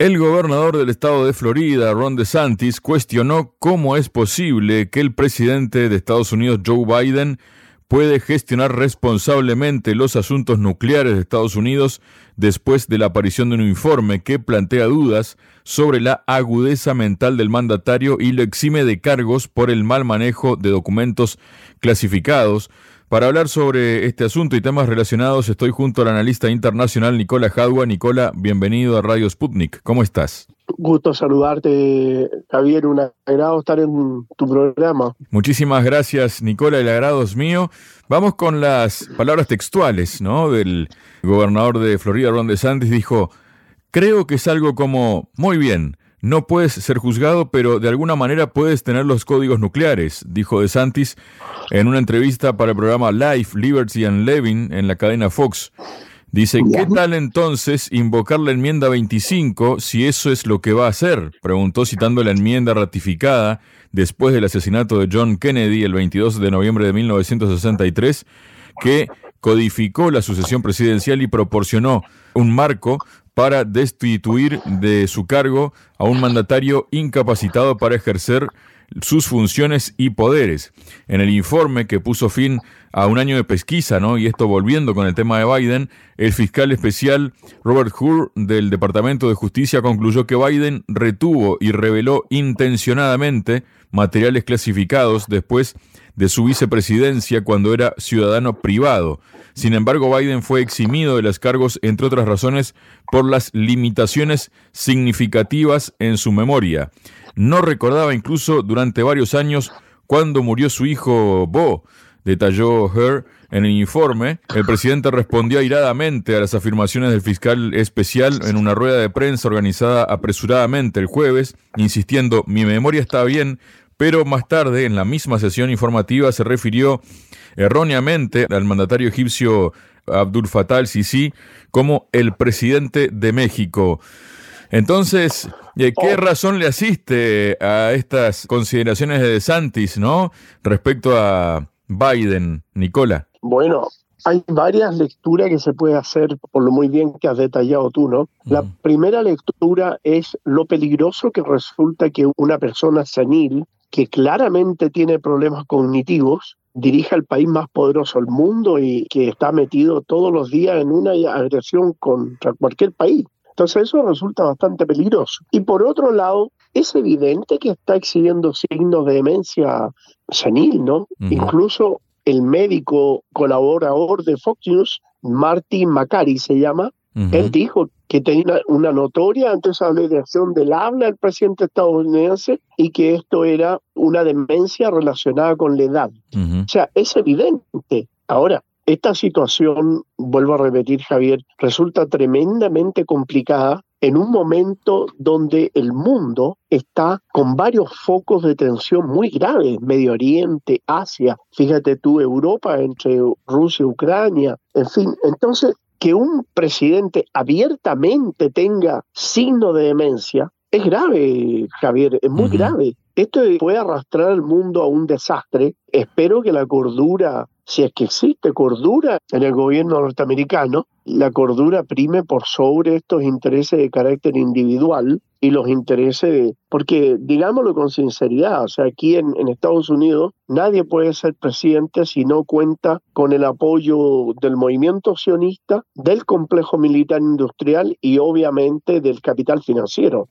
El gobernador del estado de Florida, Ron DeSantis, cuestionó cómo es posible que el presidente de Estados Unidos, Joe Biden, puede gestionar responsablemente los asuntos nucleares de Estados Unidos después de la aparición de un informe que plantea dudas sobre la agudeza mental del mandatario y lo exime de cargos por el mal manejo de documentos clasificados. Para hablar sobre este asunto y temas relacionados estoy junto al analista internacional Nicola Jadua. Nicola, bienvenido a Radio Sputnik. ¿Cómo estás? Gusto saludarte, Javier. Un agrado estar en tu programa. Muchísimas gracias, Nicola. El agrado es mío. Vamos con las palabras textuales, ¿no? Del gobernador de Florida, Ron DeSantis, dijo: Creo que es algo como muy bien. No puedes ser juzgado, pero de alguna manera puedes tener los códigos nucleares, dijo DeSantis en una entrevista para el programa Life, Liberty and Levin en la cadena Fox. Dice, ¿qué tal entonces invocar la enmienda 25 si eso es lo que va a hacer? Preguntó citando la enmienda ratificada después del asesinato de John Kennedy el 22 de noviembre de 1963, que codificó la sucesión presidencial y proporcionó un marco para destituir de su cargo a un mandatario incapacitado para ejercer sus funciones y poderes. En el informe que puso fin a un año de pesquisa, ¿no? Y esto volviendo con el tema de Biden, el fiscal especial Robert Hur del Departamento de Justicia concluyó que Biden retuvo y reveló intencionadamente materiales clasificados después de su vicepresidencia cuando era ciudadano privado. Sin embargo, Biden fue eximido de los cargos, entre otras razones, por las limitaciones significativas en su memoria. No recordaba incluso durante varios años cuando murió su hijo Bo, detalló Her en el informe. El presidente respondió airadamente a las afirmaciones del fiscal especial en una rueda de prensa organizada apresuradamente el jueves, insistiendo, mi memoria está bien, pero más tarde, en la misma sesión informativa, se refirió erróneamente al mandatario egipcio Abdul Fattah al-Sisi como el presidente de México. Entonces, ¿qué oh. razón le asiste a estas consideraciones de DeSantis, no? Respecto a Biden, Nicola. Bueno, hay varias lecturas que se puede hacer por lo muy bien que has detallado tú, ¿no? La primera lectura es lo peligroso que resulta que una persona senil que claramente tiene problemas cognitivos dirija el país más poderoso del mundo y que está metido todos los días en una agresión contra cualquier país. Entonces eso resulta bastante peligroso. Y por otro lado, es evidente que está exhibiendo signos de demencia senil, ¿no? Incluso el médico colaborador de Fox News, Martin Macari se llama, él dijo que tenía una notoria antesaleación del habla del presidente estadounidense y que esto era una demencia relacionada con la edad. O sea, es evidente. Ahora, esta situación, vuelvo a repetir Javier, resulta tremendamente complicada en un momento donde el mundo está con varios focos de tensión muy graves, Medio Oriente, Asia, fíjate tú, Europa entre Rusia y Ucrania, en fin, entonces que un presidente abiertamente tenga signo de demencia es grave, Javier, es muy grave. Esto puede arrastrar al mundo a un desastre. Espero que la cordura si es que existe cordura en el gobierno norteamericano, la cordura prime por sobre estos intereses de carácter individual y los intereses de... Porque digámoslo con sinceridad, o sea, aquí en, en, Estados Unidos nadie puede ser presidente si no cuenta con el apoyo del movimiento sionista, del complejo militar industrial y obviamente del capital financiero.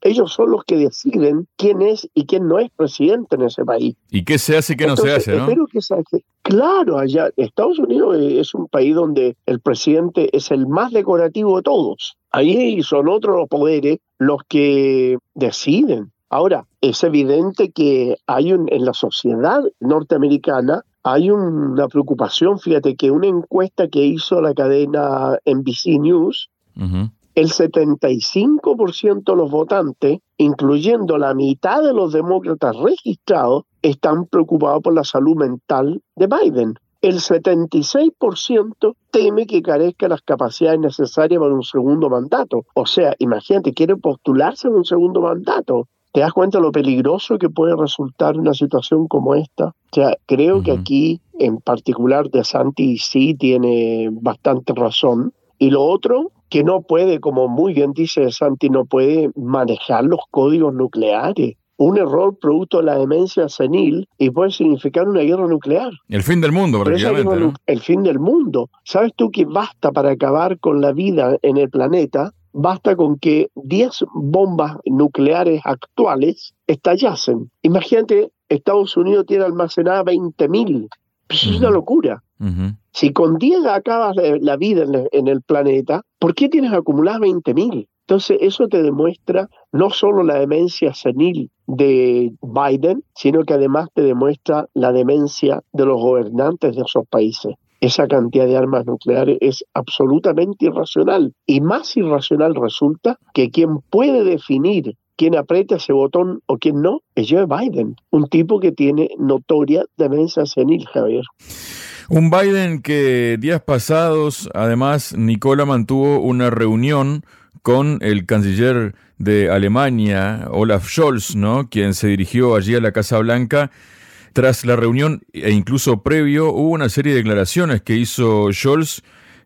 Ellos son los que deciden quién es y quién no es presidente en ese país. ¿Y qué se hace y qué no se hace? ¿no? Espero que se hace. Claro, allá Estados Unidos es un país donde el presidente es el más decorativo de todos. Ahí son otros los poderes los que deciden. Ahora, es evidente que hay en la sociedad norteamericana hay una preocupación, fíjate que una encuesta que hizo la cadena NBC News, el 75% de los votantes, incluyendo la mitad de los demócratas registrados, están preocupados por la salud mental de Biden. El 76% teme que carezca las capacidades necesarias para un segundo mandato. O sea, imagínate, quiere postularse en un segundo mandato. ¿Te das cuenta lo peligroso que puede resultar una situación como esta? O sea, creo que aquí, en particular, De Santi sí tiene bastante razón. Y lo otro, que no puede, como muy bien dice Santi, no puede manejar los códigos nucleares. Un error producto de la demencia senil y puede significar una guerra nuclear. El fin del mundo, prácticamente. El fin del mundo. ¿Sabes tú que basta para acabar con la vida en el planeta? Basta con que 10 bombas nucleares actuales estallasen. Imagínate, Estados Unidos tiene almacenada 20.000. Pues es una locura. Si con 10 acabas la vida en el planeta, ¿por qué tienes acumuladas 20.000? Entonces, eso te demuestra no solo la demencia senil de Biden, sino que además te demuestra la demencia de los gobernantes de esos países. Esa cantidad de armas nucleares es absolutamente irracional. Y más irracional resulta que quien puede definir quién aprieta ese botón o quién no es Joe Biden, un tipo que tiene notoria demencia senil, Javier. Un Biden que días pasados, además, Nicola mantuvo una reunión con el canciller de Alemania, Olaf Scholz, ¿no? quien se dirigió allí a la Casa Blanca. Tras la reunión e incluso previo, hubo una serie de declaraciones que hizo Scholz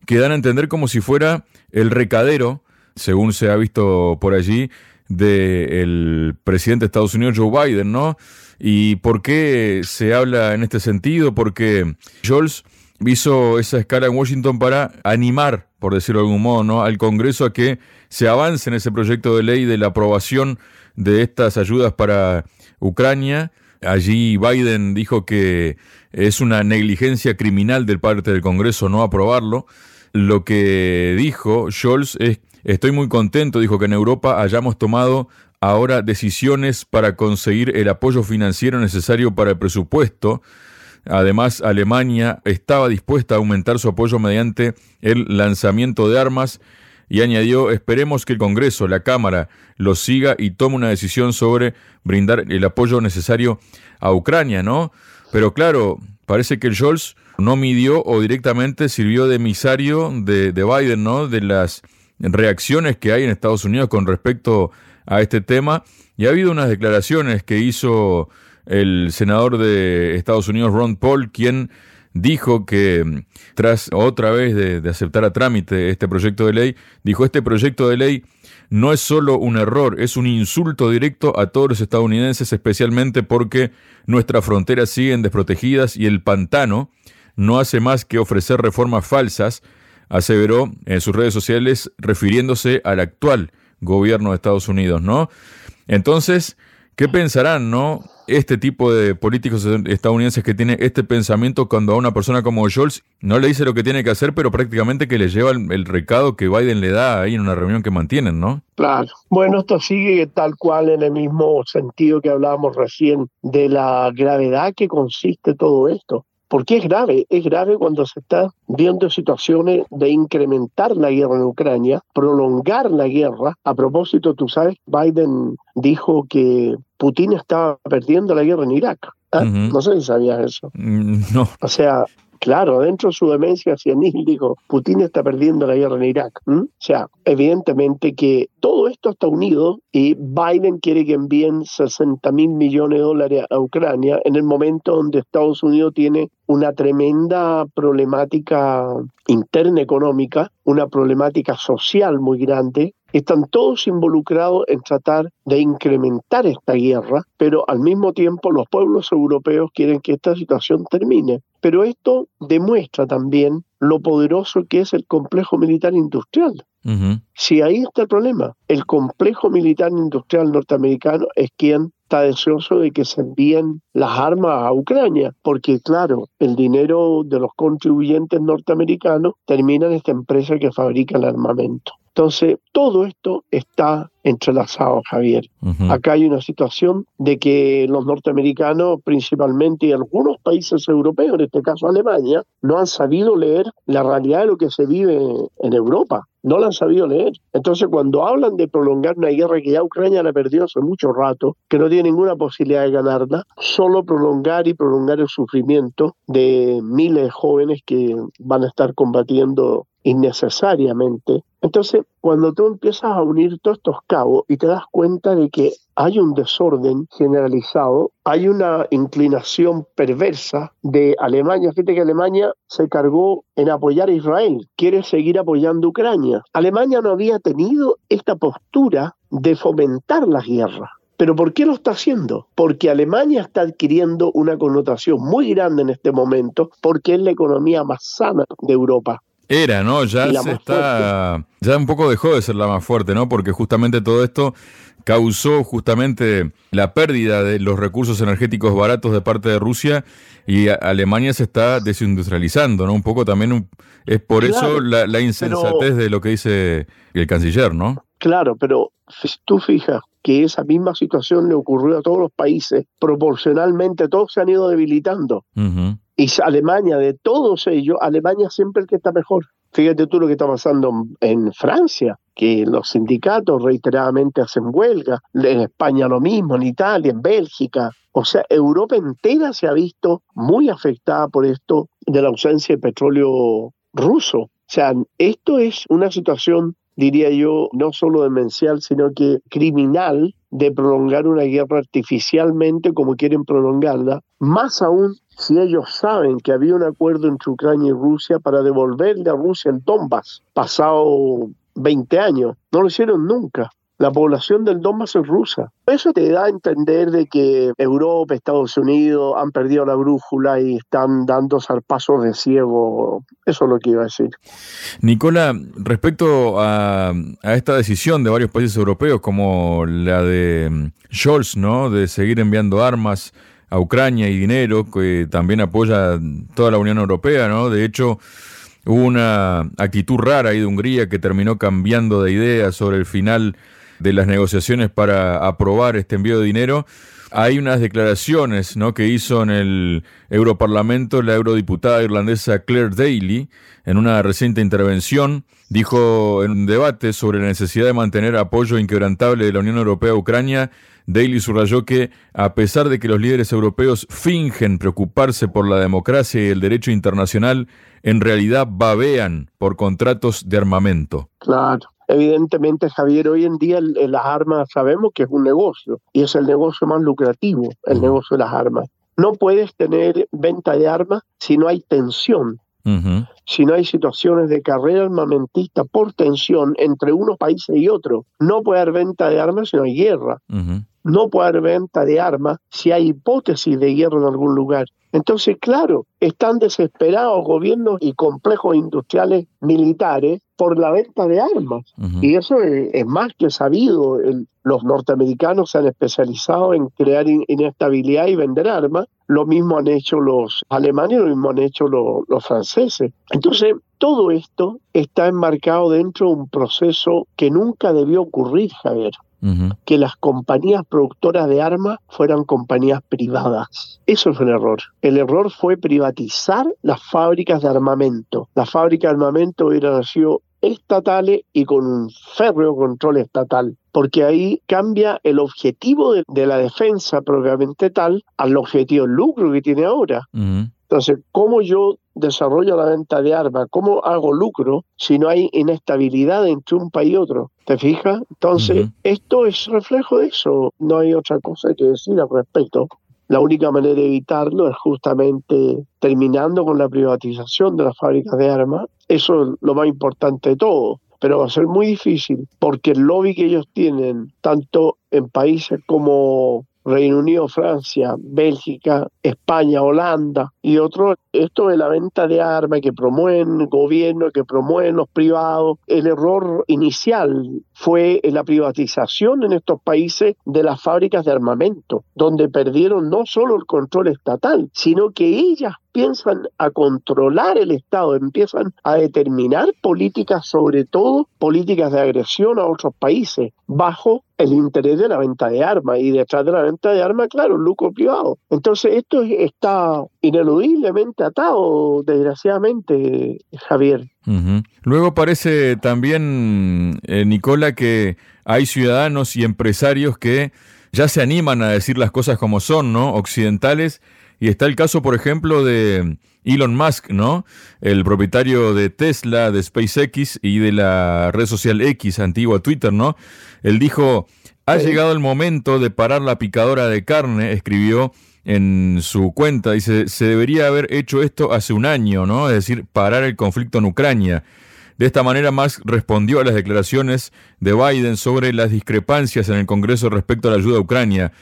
que dan a entender como si fuera el recadero, según se ha visto por allí, del presidente de Estados Unidos, Joe Biden, ¿no? ¿Y por qué se habla en este sentido? Porque Scholz hizo esa escala en Washington para animar, por decirlo de algún modo, ¿no? al Congreso a que se avance en ese proyecto de ley de la aprobación de estas ayudas para Ucrania. Allí Biden dijo que es una negligencia criminal del parte del Congreso no aprobarlo. Lo que dijo Scholz es, estoy muy contento, dijo que en Europa hayamos tomado ahora decisiones para conseguir el apoyo financiero necesario para el presupuesto. Además, Alemania estaba dispuesta a aumentar su apoyo mediante el lanzamiento de armas y añadió, esperemos que el Congreso, la Cámara, lo siga y tome una decisión sobre brindar el apoyo necesario a Ucrania, ¿no? Pero claro, parece que el Scholz no midió o directamente sirvió de emisario de, de Biden, ¿no? De las reacciones que hay en Estados Unidos con respecto a este tema. Y ha habido unas declaraciones que hizo el senador de Estados Unidos, Ron Paul, quien dijo que tras otra vez de, aceptar a trámite este proyecto de ley, dijo este proyecto de ley no es solo un error, es un insulto directo a todos los estadounidenses, especialmente porque nuestras fronteras siguen desprotegidas y el pantano no hace más que ofrecer reformas falsas, aseveró en sus redes sociales refiriéndose al actual gobierno de Estados Unidos, ¿no? Entonces, ¿qué pensarán, no? Este tipo de políticos estadounidenses que tiene este pensamiento cuando a una persona como Scholz no le dice lo que tiene que hacer, pero prácticamente que le lleva el, recado que Biden le da ahí en una reunión que mantienen, ¿no? Claro. Bueno, esto sigue tal cual en el mismo sentido que hablábamos recién de la gravedad que consiste todo esto. Porque es grave, es grave cuando se está viendo situaciones de incrementar la guerra en Ucrania, prolongar la guerra. A propósito, tú sabes, Biden dijo que Putin estaba perdiendo la guerra en Irak. ¿Ah? No sé si sabías eso. Mm, no. O sea, Claro, dentro de su demencia senil, Putin está perdiendo la guerra en Irak. O sea, evidentemente que todo esto está unido y Biden quiere que envíen 60 mil millones de dólares a Ucrania en el momento donde Estados Unidos tiene una tremenda problemática interna económica, una problemática social muy grande están todos involucrados en tratar de incrementar esta guerra, pero al mismo tiempo los pueblos europeos quieren que esta situación termine. Pero esto demuestra también lo poderoso que es el complejo militar industrial. Si ahí está el problema, el complejo militar industrial norteamericano es quien está deseoso de que se envíen las armas a Ucrania, porque claro, el dinero de los contribuyentes norteamericanos termina en esta empresa que fabrica el armamento. Entonces, todo esto está entrelazado, Javier. Acá hay una situación de que los norteamericanos, principalmente, y algunos países europeos, en este caso Alemania, no han sabido leer la realidad de lo que se vive en Europa. No la han sabido leer. Entonces, cuando hablan de prolongar una guerra que ya Ucrania la perdió hace mucho rato, que no tiene ninguna posibilidad de ganarla, solo prolongar y prolongar el sufrimiento de miles de jóvenes que van a estar combatiendo innecesariamente. Entonces, cuando tú empiezas a unir todos estos cabos y te das cuenta de que hay un desorden generalizado, hay una inclinación perversa de Alemania. Fíjate que Alemania se cargó en apoyar a Israel, quiere seguir apoyando a Ucrania. Alemania no había tenido esta postura de fomentar la guerra. ¿Pero por qué lo está haciendo? Porque Alemania está adquiriendo una connotación muy grande en este momento porque es la economía más sana de Europa. Era, ¿no? Ya se está. Ya un poco dejó de ser la más fuerte, ¿no? Porque justamente todo esto causó justamente la pérdida de los recursos energéticos baratos de parte de Rusia y Alemania se está desindustrializando, ¿no? Un poco también es por eso la, insensatez de lo que dice el canciller, ¿no? Claro, pero si tú fijas que esa misma situación le ocurrió a todos los países, proporcionalmente todos se han ido debilitando. Y Alemania, de todos ellos, Alemania siempre el que está mejor. Fíjate tú lo que está pasando en Francia, que los sindicatos reiteradamente hacen huelga, en España lo mismo, en Italia, en Bélgica. O sea, Europa entera se ha visto muy afectada por esto de la ausencia de petróleo ruso. O sea, esto es una situación diría yo, no solo demencial, sino que criminal de prolongar una guerra artificialmente como quieren prolongarla, más aún si ellos saben que había un acuerdo entre Ucrania y Rusia para devolverle a Rusia el Donbass, pasado 20 años. No lo hicieron nunca la población del Donbass es rusa. Eso te da a entender de que Europa, Estados Unidos han perdido la brújula y están dando zarpazos de ciego. Eso es lo que iba a decir. Nicola, respecto a, esta decisión de varios países europeos, como la de mm, Scholz, ¿no? de seguir enviando armas a Ucrania y dinero, que también apoya toda la Unión Europea, ¿no? De hecho, hubo una actitud rara ahí de Hungría que terminó cambiando de idea sobre el final de las negociaciones para aprobar este envío de dinero, hay unas declaraciones ¿no? que hizo en el Europarlamento la eurodiputada irlandesa Claire Daly en una reciente intervención. Dijo en un debate sobre la necesidad de mantener apoyo inquebrantable de la Unión Europea a Ucrania, Daly subrayó que, a pesar de que los líderes europeos fingen preocuparse por la democracia y el derecho internacional, en realidad babean por contratos de armamento. Claro. Evidentemente, Javier, hoy en día las armas sabemos que es un negocio y es el negocio más lucrativo, el negocio de las armas. No puedes tener venta de armas si no hay tensión, si no hay situaciones de carrera armamentista por tensión entre unos países y otros. No puede haber venta de armas si no hay guerra. No puede haber venta de armas si hay hipótesis de guerra en algún lugar. Entonces, claro, están desesperados gobiernos y complejos industriales militares por la venta de armas. Y eso es, más que sabido. los norteamericanos se han especializado en crear inestabilidad y vender armas. Lo mismo han hecho los alemanes, lo mismo han hecho los franceses. Entonces, todo esto está enmarcado dentro de un proceso que nunca debió ocurrir, Javier que las compañías productoras de armas fueran compañías privadas. Eso fue un error. El error fue privatizar las fábricas de armamento. Las fábricas de armamento hubieran sido estatales y con un férreo control estatal, porque ahí cambia el objetivo de, la defensa propiamente tal al objetivo lucro que tiene ahora. Entonces, ¿cómo yo desarrollo la venta de armas? ¿Cómo hago lucro si no hay inestabilidad entre un país y otro? ¿Te fijas? Entonces, esto es reflejo de eso. No hay otra cosa que decir al respecto. La única manera de evitarlo es justamente terminando con la privatización de las fábricas de armas. Eso es lo más importante de todo pero va a ser muy difícil porque el lobby que ellos tienen, tanto en países como Reino Unido, Francia, Bélgica, España, Holanda y otros, esto de la venta de armas que promueven el gobierno, que promueven los privados, el error inicial fue la privatización en estos países de las fábricas de armamento, donde perdieron no solo el control estatal, sino que ellas piensan a controlar el Estado, empiezan a determinar políticas, sobre todo políticas de agresión a otros países, bajo el interés de la venta de armas y detrás de la venta de armas, claro, el lucro privado. Entonces esto está ineludiblemente atado, desgraciadamente, Javier. Luego parece también, eh, Nicola, que hay ciudadanos y empresarios que ya se animan a decir las cosas como son, ¿no? Occidentales y está el caso, por ejemplo, de Elon Musk, ¿no? El propietario de Tesla, de SpaceX y de la red social X, antigua Twitter, ¿no? Él dijo, ha llegado el momento de parar la picadora de carne, escribió en su cuenta, dice, se debería haber hecho esto hace un año, ¿no? Es decir, parar el conflicto en Ucrania. De esta manera, Musk respondió a las declaraciones de Biden sobre las discrepancias en el Congreso respecto a la ayuda a Ucrania.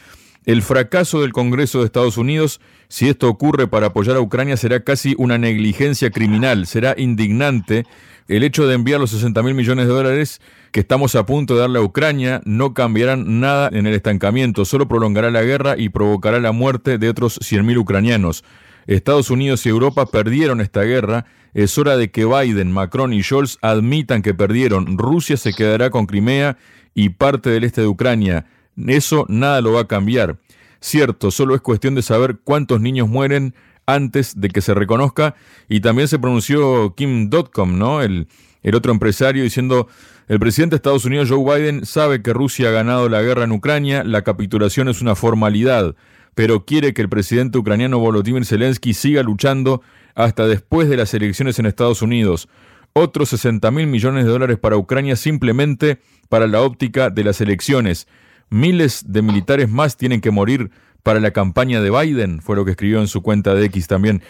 El fracaso del Congreso de Estados Unidos, si esto ocurre para apoyar a Ucrania, será casi una negligencia criminal, será indignante. El hecho de enviar los 60 mil millones de dólares que estamos a punto de darle a Ucrania no cambiarán nada en el estancamiento, solo prolongará la guerra y provocará la muerte de otros 100.000 ucranianos. Estados Unidos y Europa perdieron esta guerra. Es hora de que Biden, Macron y Scholz admitan que perdieron. Rusia se quedará con Crimea y parte del este de Ucrania. Eso nada lo va a cambiar. Cierto, solo es cuestión de saber cuántos niños mueren antes de que se reconozca. Y también se pronunció Kim Dotcom, ¿no? El, el otro empresario, diciendo, el presidente de Estados Unidos, Joe Biden, sabe que Rusia ha ganado la guerra en Ucrania, la capitulación es una formalidad, pero quiere que el presidente ucraniano Volodymyr Zelensky siga luchando hasta después de las elecciones en Estados Unidos. Otros 60 mil millones de dólares para Ucrania simplemente para la óptica de las elecciones. Miles de militares más tienen que morir para la campaña de Biden, fue lo que escribió en su cuenta de X también.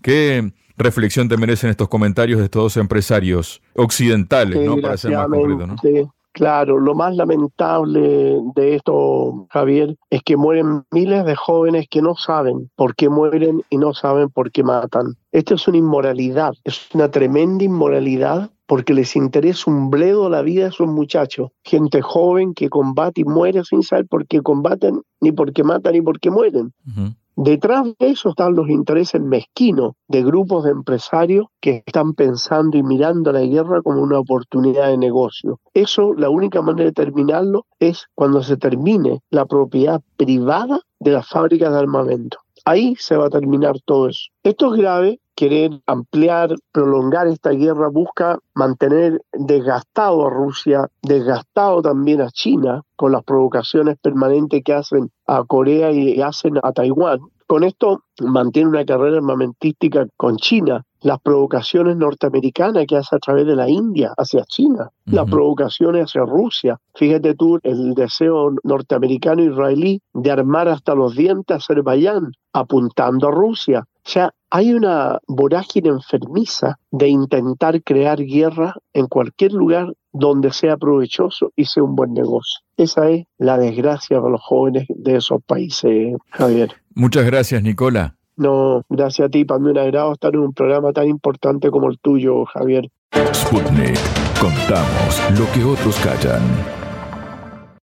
¿Qué reflexión te merecen estos comentarios de estos dos empresarios occidentales, ¿no? Para ser más concreto, ¿no? Claro, lo más lamentable de esto, Javier, es que mueren miles de jóvenes que no saben por qué mueren y no saben por qué matan. Esto es una inmoralidad, es una tremenda inmoralidad porque les interesa un bledo la vida de esos muchachos, gente joven que combate y muere sin saber por qué combaten, ni por qué matan, ni por qué mueren. Detrás de eso están los intereses mezquinos de grupos de empresarios que están pensando y mirando la guerra como una oportunidad de negocio. Eso, la única manera de terminarlo es cuando se termine la propiedad privada de las fábricas de armamento. Ahí se va a terminar todo eso. Esto es grave querer ampliar, prolongar esta guerra, busca mantener desgastado a Rusia, desgastado también a China, con las provocaciones permanentes que hacen a Corea y hacen a Taiwán. Con esto mantiene una carrera armamentística con China, las provocaciones norteamericanas que hace a través de la India hacia China, las provocaciones hacia Rusia. Fíjate tú el deseo norteamericano-israelí de armar hasta los dientes a Azerbaiyán, apuntando a Rusia. O sea, hay una vorágine enfermiza de intentar crear guerra en cualquier lugar donde sea provechoso y sea un buen negocio. Esa es la desgracia para los jóvenes de esos países, Javier. Muchas gracias, Nicola. No, gracias a ti. Para mí un agrado estar en un programa tan importante como el tuyo, Javier. Sputnik. Contamos lo que otros callan.